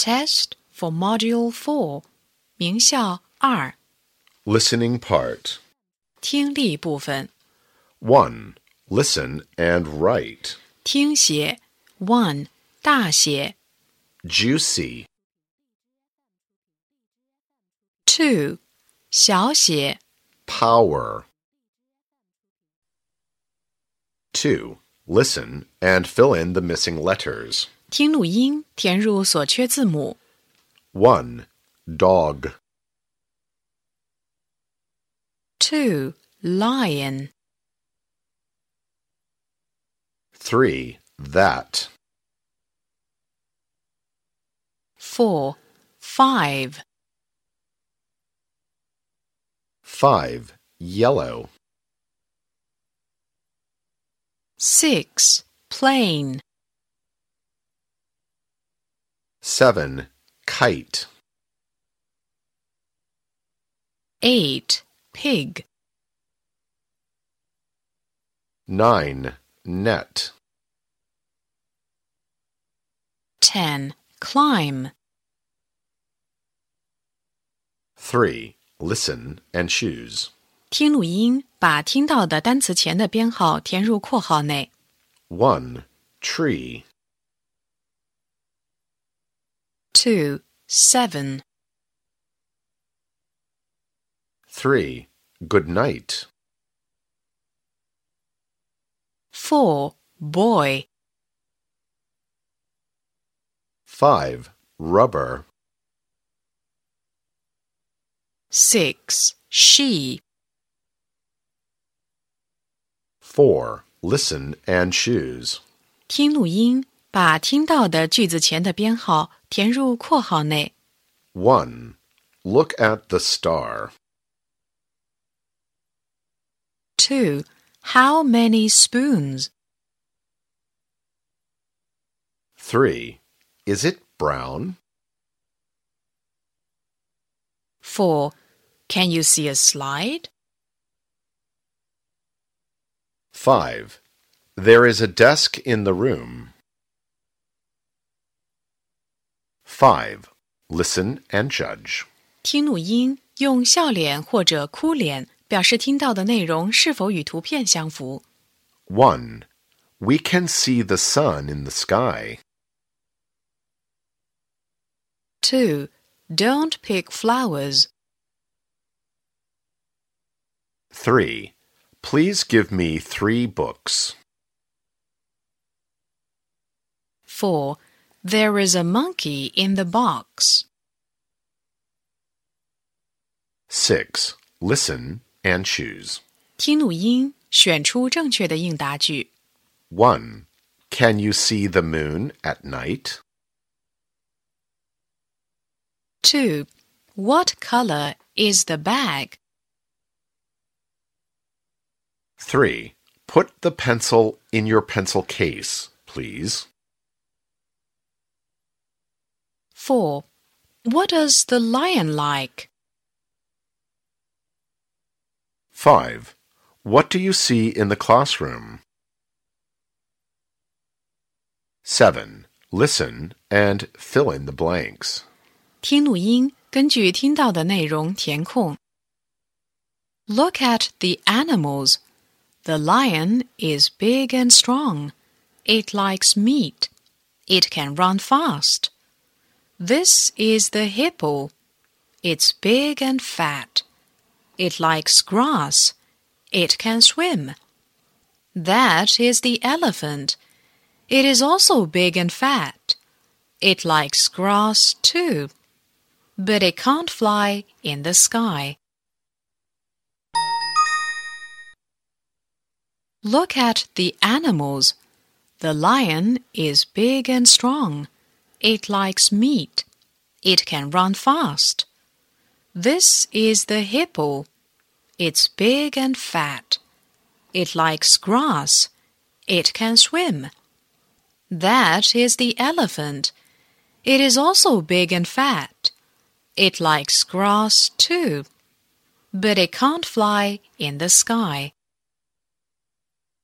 Test for Module 4, 名校二 Listening part. 听力部分 1. Listen and write. 听写 one 大写 Juicy. two 小写 Power. 2. Listen and fill in the missing letters. 听录音，填入所缺字母。 1. Dog. two lion, 3. That. four five, 5. Yellow. six plain, 7. Kite. eight pig, 9. Net. ten climb, 3. Listen and choose. 听录音，把听到的单词前的编号填入括号内。 1. Tree. two seven, 3. Good night. four boy, 5. Rubber. six she, 4. Listen and choose. 听录音， 把听到的句子前的编号填入括号内。 1. Look at the star. two how many spoons? 3. Is it brown? four can you see a slide? 5. There is a desk in the room. 5. Listen and judge. 听录音，用笑脸或者哭脸表示听到的内容是否与图片相符。 1. We can see the sun in the sky. two don't pick flowers. 3. Please give me three books. four there is a monkey in the box. 6. Listen and choose. 听录音，选出正确的应答句。 1. Can you see the moon at night? two what color is the bag? 3. Put the pencil in your pencil case, please. four what does the lion like? 5. What do you see in the classroom? 7. Listen and fill in the blanks. 听录音，根据听到的内容填空。Look at the animals. The lion is big and strong. It likes meat. It can run fast. This is the hippo. It's big and fat. It likes grass. It can swim. That is the elephant. It is also big and fat. It likes grass too but it can't fly in the sky. Look at the animals. The lion is big and strong. It likes meat. It can run fast. This is the hippo. It's big and fat. It likes grass. It can swim. That is the elephant. It is also big and fat. It likes grass too, but it can't fly in the sky.